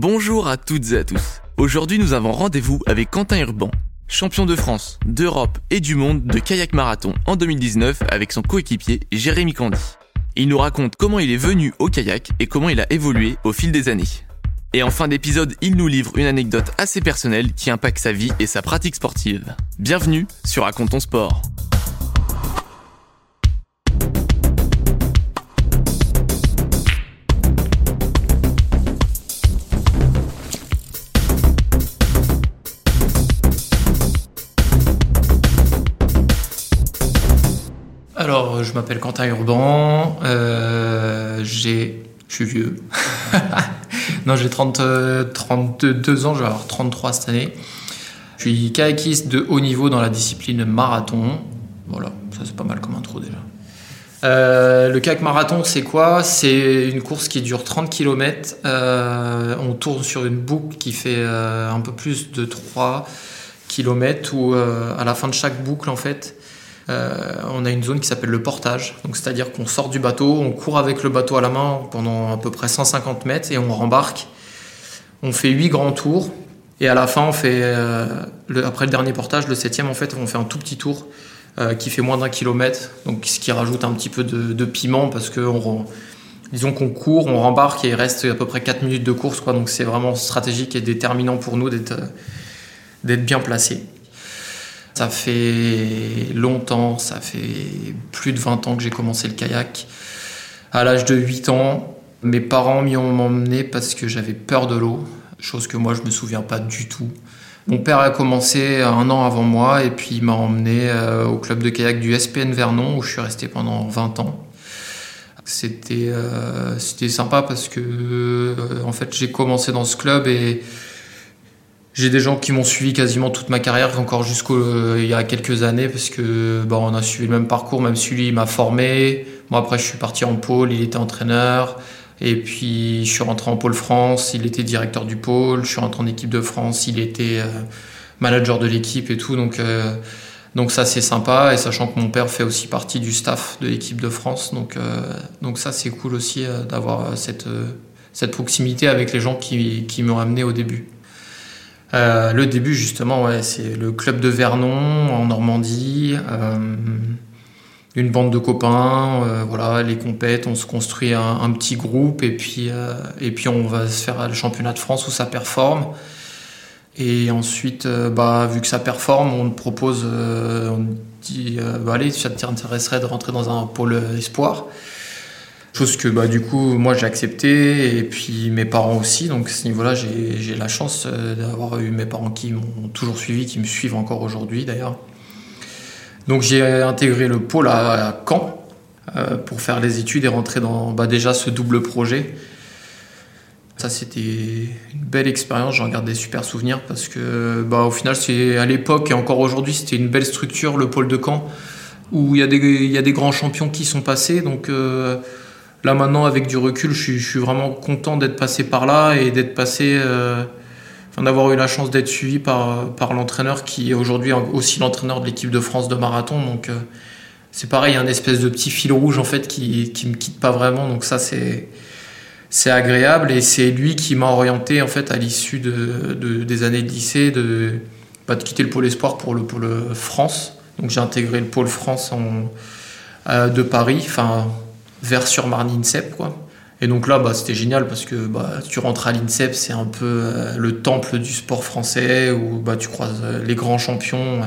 Bonjour à toutes et à tous. Aujourd'hui, nous avons rendez-vous avec Quentin Urban, champion de France, d'Europe et du monde de kayak marathon en 2019 avec son coéquipier Jérémy Candy. Il nous raconte comment il est venu au kayak et comment il a évolué au fil des années. Et en fin d'épisode, il nous livre une anecdote assez personnelle qui impacte sa vie et sa pratique sportive. Bienvenue sur Raconte ton sport. Je m'appelle Quentin Urban, euh, j'ai, je suis vieux. non, j'ai 30, 32 ans, je vais avoir 33 cette année. Je suis kayakiste de haut niveau dans la discipline marathon. Voilà, ça c'est pas mal comme intro déjà. Euh, le kayak marathon, c'est quoi? C'est une course qui dure 30 km. Euh, on tourne sur une boucle qui fait un peu plus de 3 km où à la fin de chaque boucle, en fait, euh, on a une zone qui s'appelle le portage. Donc, c'est-à-dire qu'on sort du bateau, on court avec le bateau à la main pendant à peu près 150 mètres et on rembarque. On fait 8 grands tours. Et à la fin, on euh, après le dernier portage, le septième, en fait, on fait un tout petit tour euh, qui fait moins d'un kilomètre. Ce qui rajoute un petit peu de, piment parce que disons qu'on court, on rembarque et il reste à peu près 4 minutes de course. Donc, c'est vraiment stratégique et déterminant pour nous d'être bien placé. Ça fait longtemps, ça fait plus de 20 ans que j'ai commencé le kayak. À l'âge de 8 ans, mes parents m'y ont emmené parce que j'avais peur de l'eau, chose que moi je me souviens pas du tout. Mon père a commencé un an avant moi et puis il m'a emmené euh, au club de kayak du SPN Vernon où je suis resté pendant 20 ans. C'était euh, c'était sympa parce que euh, en fait j'ai commencé dans ce club et j'ai des gens qui m'ont suivi quasiment toute ma carrière, encore jusqu'il euh, y a quelques années, parce que bon, on a suivi le même parcours, même si lui m'a formé. Moi après je suis parti en pôle, il était entraîneur. Et puis je suis rentré en pôle France, il était directeur du pôle. Je suis rentré en équipe de France, il était euh, manager de l'équipe et tout. Donc, euh, donc ça c'est sympa. Et sachant que mon père fait aussi partie du staff de l'équipe de France. Donc, donc ça c'est cool aussi d'avoir cette, cette proximité avec les gens qui, qui m'ont amené au début. Euh, le début, justement, c'est le club de Vernon en Normandie. Euh, une bande de copains, euh, voilà, les compètes, on se construit un, petit groupe et puis, et puis on va se faire le championnat de France où ça performe. Et ensuite, bah, vu que ça performe, on te propose, on dit, bah, allez, ça t'intéresserait de rentrer dans un pôle espoir. Chose que bah, du coup, moi j'ai accepté, et puis mes parents aussi. Donc à ce niveau-là, j'ai la chance euh, d'avoir eu mes parents qui m'ont toujours suivi, qui me suivent encore aujourd'hui d'ailleurs. Donc j'ai intégré le pôle à, Caen euh, pour faire les études et rentrer dans bah, déjà ce double projet. Ça, c'était une belle expérience, j'en garde des super souvenirs parce que, bah, au final, c'est à l'époque et encore aujourd'hui, c'était une belle structure, le pôle de Caen, où il y, y a des grands champions qui sont passés. Donc, euh, Là maintenant, avec du recul, je suis, vraiment content d'être passé par là et d'être passé, euh, d'avoir eu la chance d'être suivi par, par l'entraîneur qui est aujourd'hui aussi l'entraîneur de l'équipe de France de marathon. Donc euh, c'est pareil, un espèce de petit fil rouge en fait qui, qui me quitte pas vraiment. Donc ça c'est c'est agréable et c'est lui qui m'a orienté en fait à l'issue de, des années de lycée de pas de quitter le pôle espoir pour le pôle France. Donc j'ai intégré le pôle France en, euh, de Paris. Enfin vers sur Marne INSEP quoi. Et donc là, bah, c'était génial parce que bah, tu rentres à l'INSEP, c'est un peu euh, le temple du sport français où bah, tu croises euh, les grands champions.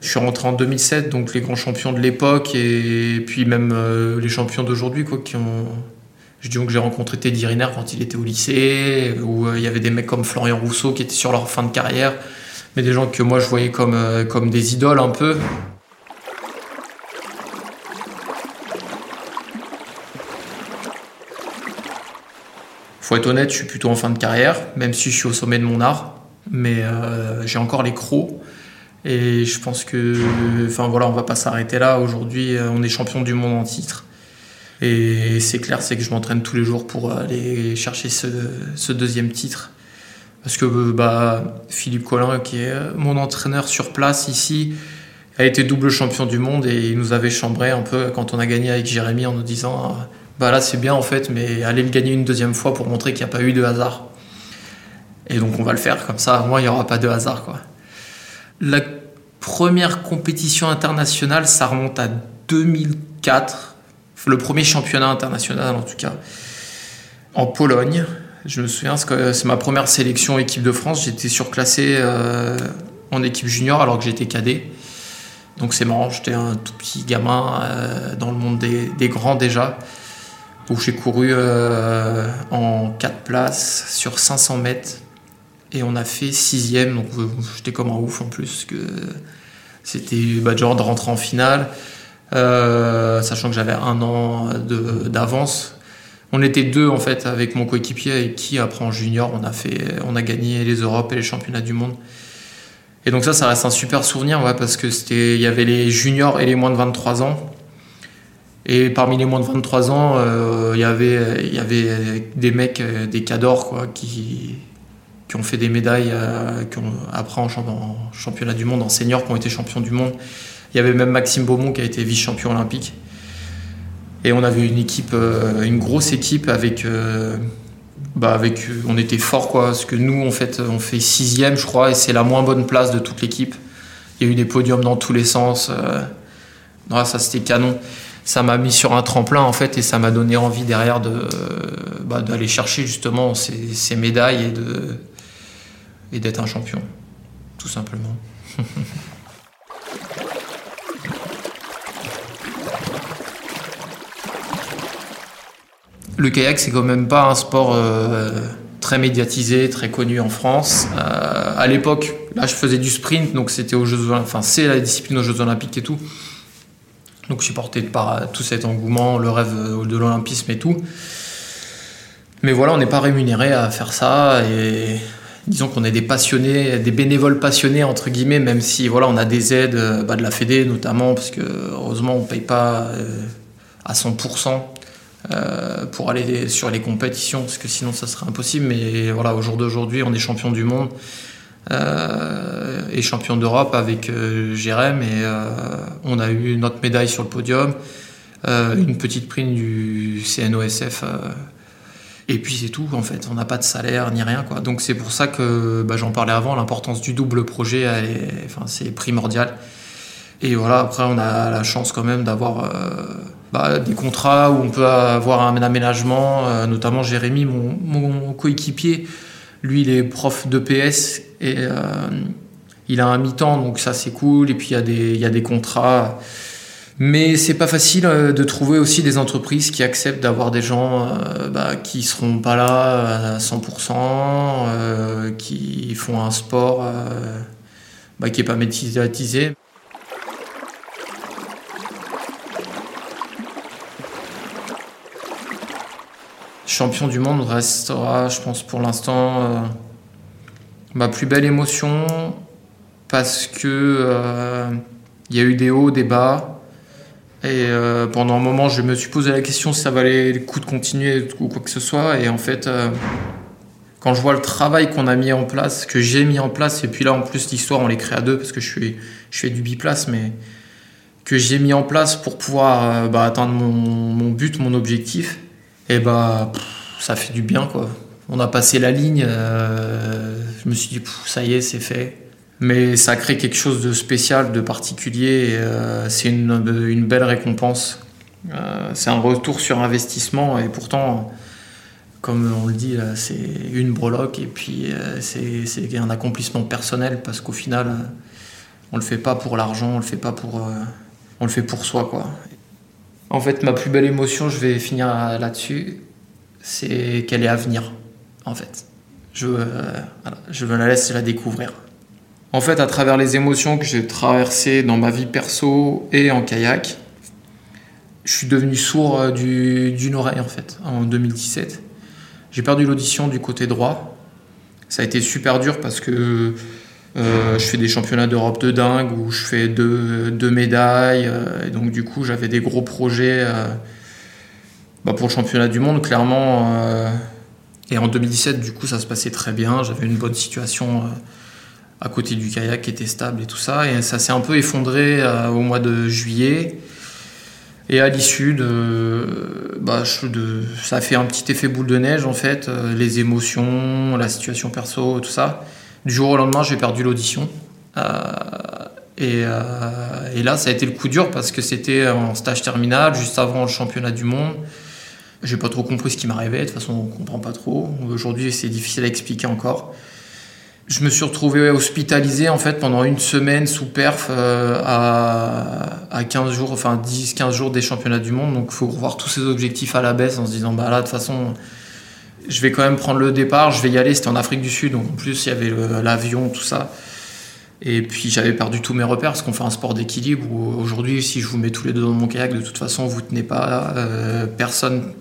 Je suis rentré en 2007, donc les grands champions de l'époque et puis même euh, les champions d'aujourd'hui quoi, qui ont. Je dis que j'ai rencontré Teddy Riner quand il était au lycée, où il y avait des mecs comme Florian Rousseau qui étaient sur leur fin de carrière, mais des gens que moi je voyais comme des idoles un peu. Faut être honnête, je suis plutôt en fin de carrière, même si je suis au sommet de mon art. Mais euh, j'ai encore les crocs. Et je pense que, enfin voilà, on va pas s'arrêter là. Aujourd'hui, euh, on est champion du monde en titre. Et c'est clair, c'est que je m'entraîne tous les jours pour aller chercher ce, deuxième titre. Parce que bah, Philippe Collin, qui est mon entraîneur sur place ici, a été double champion du monde et il nous avait chambré un peu quand on a gagné avec Jérémy en nous disant bah c'est bien en fait, mais allez le gagner une deuxième fois pour montrer qu'il n'y a pas eu de hasard. Et donc on va le faire comme ça, moi il n'y aura pas de hasard. Quoi. La première compétition internationale, ça remonte à 2004, le premier championnat international en tout cas, en Pologne. Je me souviens, c'est ma première sélection équipe de France. J'étais surclassé euh, en équipe junior alors que j'étais cadet. Donc c'est marrant, j'étais un tout petit gamin euh, dans le monde des, grands déjà. Où j'ai couru euh, en 4 places sur 500 mètres. Et on a fait sixième, donc j'étais comme un ouf en plus. que C'était genre de rentrer en finale. sachant que j'avais un an d'avance on était deux en fait avec mon coéquipier et qui après en junior on a fait, on a gagné les Europes et les championnats du monde. Et donc ça, ça reste un super souvenir parce que il y avait les juniors et les moins de 23 ans. Et parmi les moins de 23 ans, euh, il y avait, y avait des mecs, euh, des cadors quoi, qui, qui ont fait des médailles, euh, qui ont, après en, championnat du monde, en senior, qui ont été champions du monde. Il y avait même Maxime Beaumont qui a été vice-champion olympique. Et on avait une équipe, euh, une grosse équipe avec, euh, bah avec, on était fort quoi, parce que nous en fait, on fait sixième je crois, et c'est la moins bonne place de toute l'équipe. Il y a eu des podiums dans tous les sens. Euh, ça c'était canon. Ça m'a mis sur un tremplin en fait, et ça m'a donné envie derrière de, bah, d'aller chercher justement ces, médailles et de, et d'être un champion, tout simplement. Le kayak, c'est quand même pas un sport euh, très médiatisé, très connu en France. Euh, à l'époque, là, je faisais du sprint, donc c'était aux Jeux enfin, c'est la discipline aux Jeux Olympiques et tout. Donc, je suis porté par tout cet engouement, le rêve de l'olympisme et tout. Mais voilà, on n'est pas rémunéré à faire ça et disons qu'on est des passionnés, des bénévoles passionnés entre guillemets, même si voilà, on a des aides euh, bah, de la Fédé notamment, parce que heureusement on paye pas à 100% euh, pour aller sur les compétitions, parce que sinon ça serait impossible. Mais voilà, au jour d'aujourd'hui, on est champion du monde euh, et champion d'Europe avec euh, Jérém, et on a eu notre médaille sur le podium, une petite prime du CNOSF. et puis c'est tout en fait, on n'a pas de salaire ni rien quoi. Donc c'est pour ça que bah, j'en parlais avant, l'importance du double projet, enfin, c'est primordial. Et voilà, après on a la chance quand même d'avoir bah, des contrats où on peut avoir un aménagement, euh, notamment Jérémy, mon, coéquipier, lui il est prof de PS et euh, il a un mi-temps, donc ça c'est cool, et puis il y, a des, contrats. Mais c'est pas facile euh, de trouver aussi des entreprises qui acceptent d'avoir des gens bah, qui seront pas là à 100%, qui font un sport bah, qui est pas médiatisé. Champion du monde restera, je pense, pour l'instant, euh, ma plus belle émotion parce que euh, il y a eu des hauts, des bas. Et euh, pendant un moment, je me suis posé la question si ça valait le coup de continuer ou quoi que ce soit. Et en fait, quand je vois le travail qu'on a mis en place, que j'ai mis en place, et puis là, en plus, l'histoire, on l'écrit à deux parce que je, fais du biplace, mais que j'ai mis en place pour pouvoir bah, atteindre mon but, mon objectif et bah ça fait du bien quoi. On a passé la ligne, euh, je me suis dit ça y est c'est fait. Mais ça crée quelque chose de spécial, de particulier, euh, c'est une, une, belle récompense. Euh, c'est un retour sur investissement et pourtant, comme on le dit, c'est une breloque et puis c'est un accomplissement personnel parce qu'au final, on le fait pas pour l'argent, on le fait pas pour, on le fait pour soi quoi. En fait, ma plus belle émotion, je vais finir là-dessus, c'est qu'elle est à venir, en fait. Je, euh, la laisser la découvrir. En fait, à travers les émotions que j'ai traversées dans ma vie perso et en kayak, je suis devenu sourd euh, d'une oreille, en fait, en 2017. J'ai perdu l'audition du côté droit. Ça a été super dur parce que euh, je fais des championnats d'Europe de dingue où je fais deux, deux médailles. Euh, et donc, du coup, j'avais des gros projets euh, bah, pour le championnat du monde, clairement. et en 2017, du coup, ça se passait très bien. J'avais une bonne situation à côté du kayak qui était stable et tout ça. Et ça s'est un peu effondré au mois de juillet. Et à l'issue bah, de, ça a fait un petit effet boule de neige en fait, les émotions, la situation perso, tout ça. Du jour au lendemain, j'ai perdu l'audition. Euh, et, euh, et, là, ça a été le coup dur parce que c'était en stage terminal, juste avant le championnat du monde. J'ai pas trop compris ce qui m'arrivait. De toute façon, on comprend pas trop. Aujourd'hui, c'est difficile à expliquer encore. Je me suis retrouvé hospitalisé en fait pendant une semaine sous perf euh, à, à 15 jours, enfin 10-15 jours des championnats du monde. Donc il faut revoir tous ses objectifs à la baisse en se disant bah là de toute façon je vais quand même prendre le départ, je vais y aller. C'était en Afrique du Sud, donc en plus il y avait l'avion, tout ça. Et puis j'avais perdu tous mes repères parce qu'on fait un sport d'équilibre où aujourd'hui si je vous mets tous les deux dans mon kayak, de toute façon vous tenez pas, euh, personne.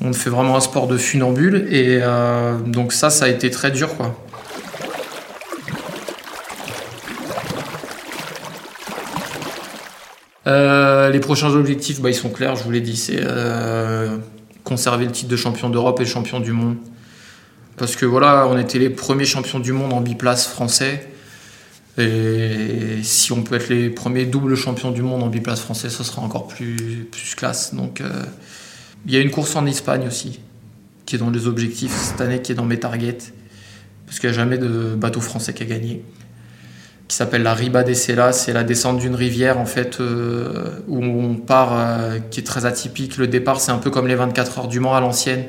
On fait vraiment un sport de funambule et euh, donc ça ça a été très dur quoi. Euh, les prochains objectifs, bah, ils sont clairs, je vous l'ai dit, conserver le titre de champion d'Europe et champion du monde. Parce que voilà, on était les premiers champions du monde en biplace français. Et si on peut être les premiers doubles champions du monde en biplace français, ce sera encore plus, plus classe. Donc euh, il y a une course en Espagne aussi, qui est dans les objectifs cette année, qui est dans mes targets. Parce qu'il n'y a jamais de bateau français qui a gagné qui s'appelle la Riba des Sela. C'est la descente d'une rivière en fait euh, où on part, euh, qui est très atypique. Le départ, c'est un peu comme les 24 heures du Mans à l'ancienne.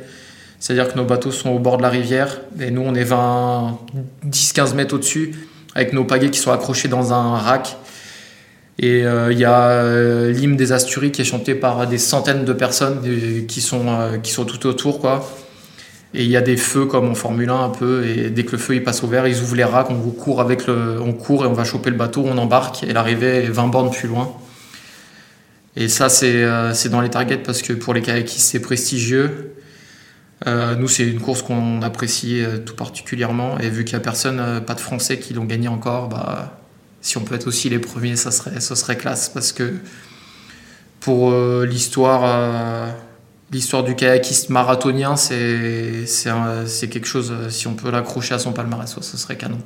C'est-à-dire que nos bateaux sont au bord de la rivière et nous, on est 20, 10-15 mètres au-dessus avec nos pagaies qui sont accrochés dans un rack. Et euh, il y a l'hymne des Asturies qui est chanté par des centaines de personnes qui sont, qui sont tout autour. quoi. Et il y a des feux comme en Formule 1 un peu, et dès que le feu il passe au vert, ils ouvrent les racks, on court avec le, on court et on va choper le bateau, on embarque, et l'arrivée est 20 bornes plus loin. Et ça euh, c'est dans les targets parce que pour les kayakistes c'est prestigieux. Euh, nous c'est une course qu'on apprécie euh, tout particulièrement, et vu qu'il n'y a personne, pas de Français qui l'ont gagné encore, bah, si on peut être aussi les premiers, ça serait, ça serait classe parce que pour l'histoire l'histoire du kayakiste marathonien, c'est quelque chose, euh, si on peut l'accrocher à son palmarès, ce serait canon.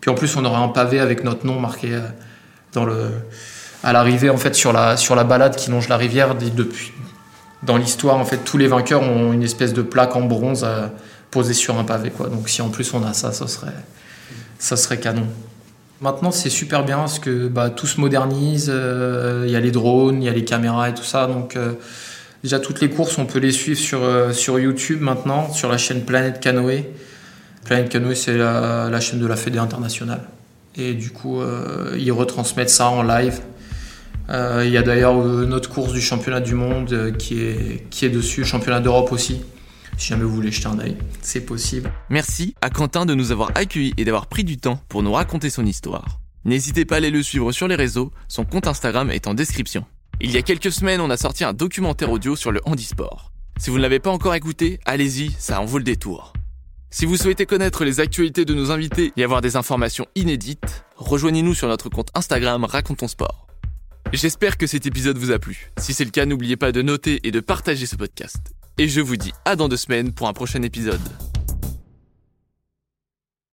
Puis en plus, on aurait un pavé avec notre nom marqué euh, à l'arrivée, en fait, sur la, sur la balade qui longe la rivière. Depuis, dans l'histoire, en fait, tous les vainqueurs ont une espèce de plaque en bronze euh, posée sur un pavé. Quoi. Donc si en plus on a ça, ça serait, ça serait canon. Maintenant, c'est super bien parce que bah, tout se modernise. Il y a les drones, il y a les caméras et tout ça. Donc Déjà, toutes les courses, on peut les suivre sur, euh, sur YouTube maintenant, sur la chaîne Planète Canoë. Planète Canoë, c'est la, chaîne de la Fédé internationale. Et du coup, euh, ils retransmettent ça en live. Euh, il y a d'ailleurs notre course du championnat du monde qui, est, qui est dessus, championnat d'Europe aussi. Si jamais vous voulez jeter un œil, c'est possible. Merci à Quentin de nous avoir accueillis et d'avoir pris du temps pour nous raconter son histoire. N'hésitez pas à aller le suivre sur les réseaux, son compte Instagram est en description. Il y a quelques semaines, on a sorti un documentaire audio sur le handisport. Si vous ne l'avez pas encore écouté, allez-y, ça en vaut le détour. Si vous souhaitez connaître les actualités de nos invités et avoir des informations inédites, rejoignez-nous sur notre compte Instagram Racontons Sport. J'espère que cet épisode vous a plu. Si c'est le cas, n'oubliez pas de noter et de partager ce podcast. Et je vous dis à dans deux semaines pour un prochain épisode.